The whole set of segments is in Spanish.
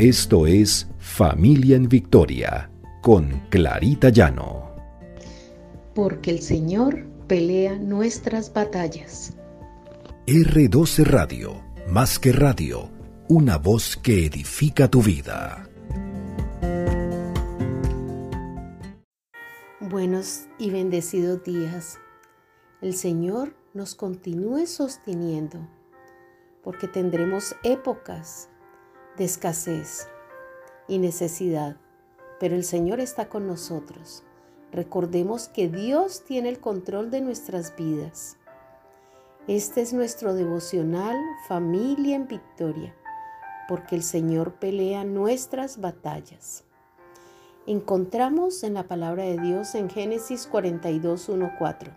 Esto es Familia en Victoria con Clarita Llano. Porque el Señor pelea nuestras batallas. R12 Radio, más que radio, una voz que edifica tu vida. Buenos y bendecidos días. El Señor nos continúe sosteniendo, porque tendremos épocas de escasez y necesidad, pero el Señor está con nosotros. Recordemos que Dios tiene el control de nuestras vidas. Este es nuestro devocional Familia en Victoria, porque el Señor pelea nuestras batallas. Encontramos en la palabra de Dios en Génesis 42, 4.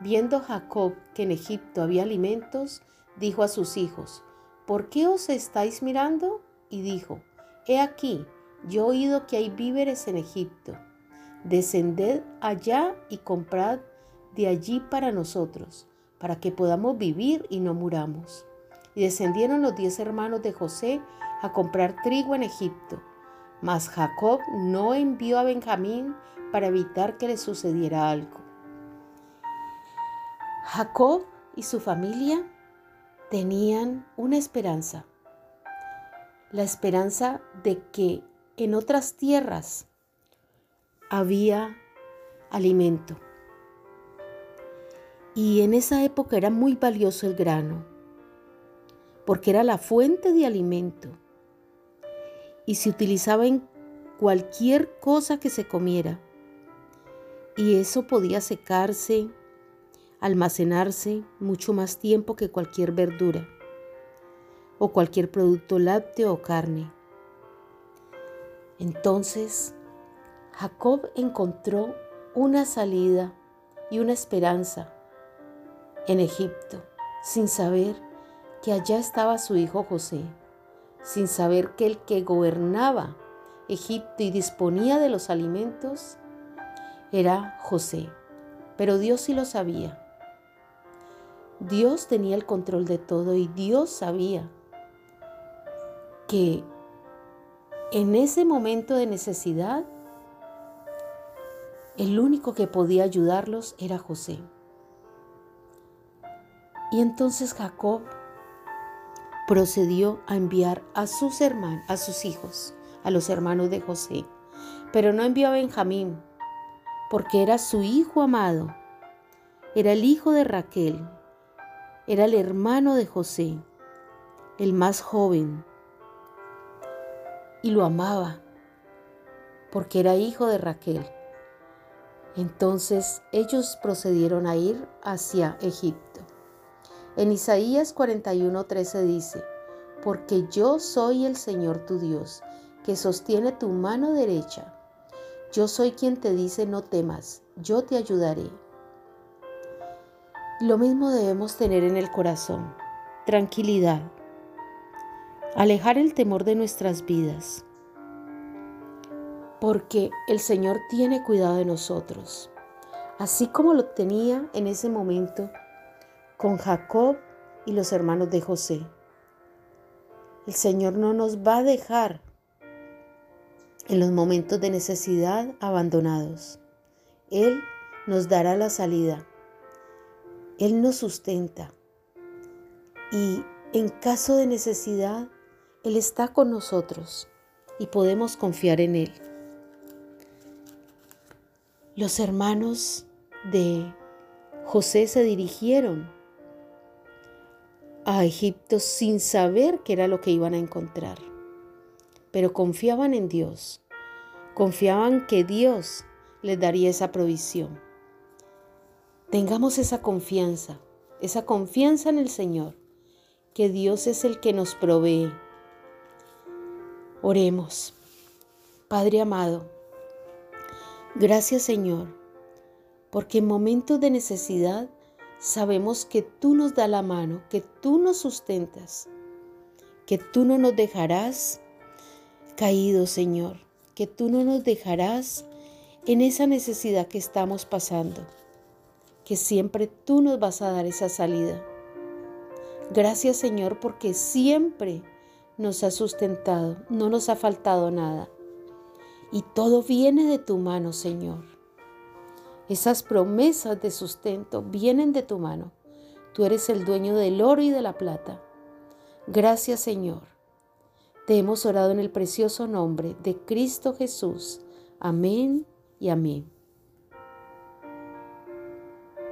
Viendo Jacob que en Egipto había alimentos, dijo a sus hijos, ¿por qué os estáis mirando? Y dijo, He aquí, yo he oído que hay víveres en Egipto. Descended allá y comprad de allí para nosotros, para que podamos vivir y no muramos. Y descendieron los diez hermanos de José a comprar trigo en Egipto. Mas Jacob no envió a Benjamín para evitar que le sucediera algo. Jacob y su familia tenían una esperanza, la esperanza de que en otras tierras había alimento. Y en esa época era muy valioso el grano, porque era la fuente de alimento y se utilizaba en cualquier cosa que se comiera. Y eso podía secarse, almacenarse mucho más tiempo que cualquier verdura o cualquier producto lácteo o carne. Entonces, Jacob encontró una salida y una esperanza en Egipto, sin saber que allá estaba su hijo José, sin saber que el que gobernaba Egipto y disponía de los alimentos era José. Pero Dios sí lo sabía. Dios tenía el control de todo y Dios sabía que en ese momento de necesidad, el único que podía ayudarlos era José. Y entonces Jacob procedió a enviar a sus hermanos, a sus hijos, a los hermanos de José, pero no envió a Benjamín, porque era su hijo amado, era el hijo de Raquel, era el hermano de José, el más joven, y lo amaba, porque era hijo de Raquel. Entonces ellos procedieron a ir hacia Egipto. En Isaías 41:13 dice, porque yo soy el Señor tu Dios, que sostiene tu mano derecha. Yo soy quien te dice no temas, yo te ayudaré. Lo mismo debemos tener en el corazón, tranquilidad, alejar el temor de nuestras vidas, porque el Señor tiene cuidado de nosotros, así como lo tenía en ese momento con Jacob y los hermanos de José. El Señor no nos va a dejar en los momentos de necesidad abandonados. Él nos dará la salida él nos sustenta y en caso de necesidad, Él está con nosotros y podemos confiar en Él. Los hermanos de José se dirigieron a Egipto sin saber qué era lo que iban a encontrar, pero confiaban en Dios, confiaban que Dios les daría esa provisión. Tengamos esa confianza, esa confianza en el Señor, que Dios es el que nos provee. Oremos. Padre amado, gracias Señor, porque en momentos de necesidad sabemos que tú nos da la mano, que tú nos sustentas, que tú no nos dejarás caídos, Señor, que tú no nos dejarás en esa necesidad que estamos pasando que siempre tú nos vas a dar esa salida. Gracias Señor porque siempre nos has sustentado, no nos ha faltado nada. Y todo viene de tu mano, Señor. Esas promesas de sustento vienen de tu mano. Tú eres el dueño del oro y de la plata. Gracias, Señor. Te hemos orado en el precioso nombre de Cristo Jesús. Amén y amén.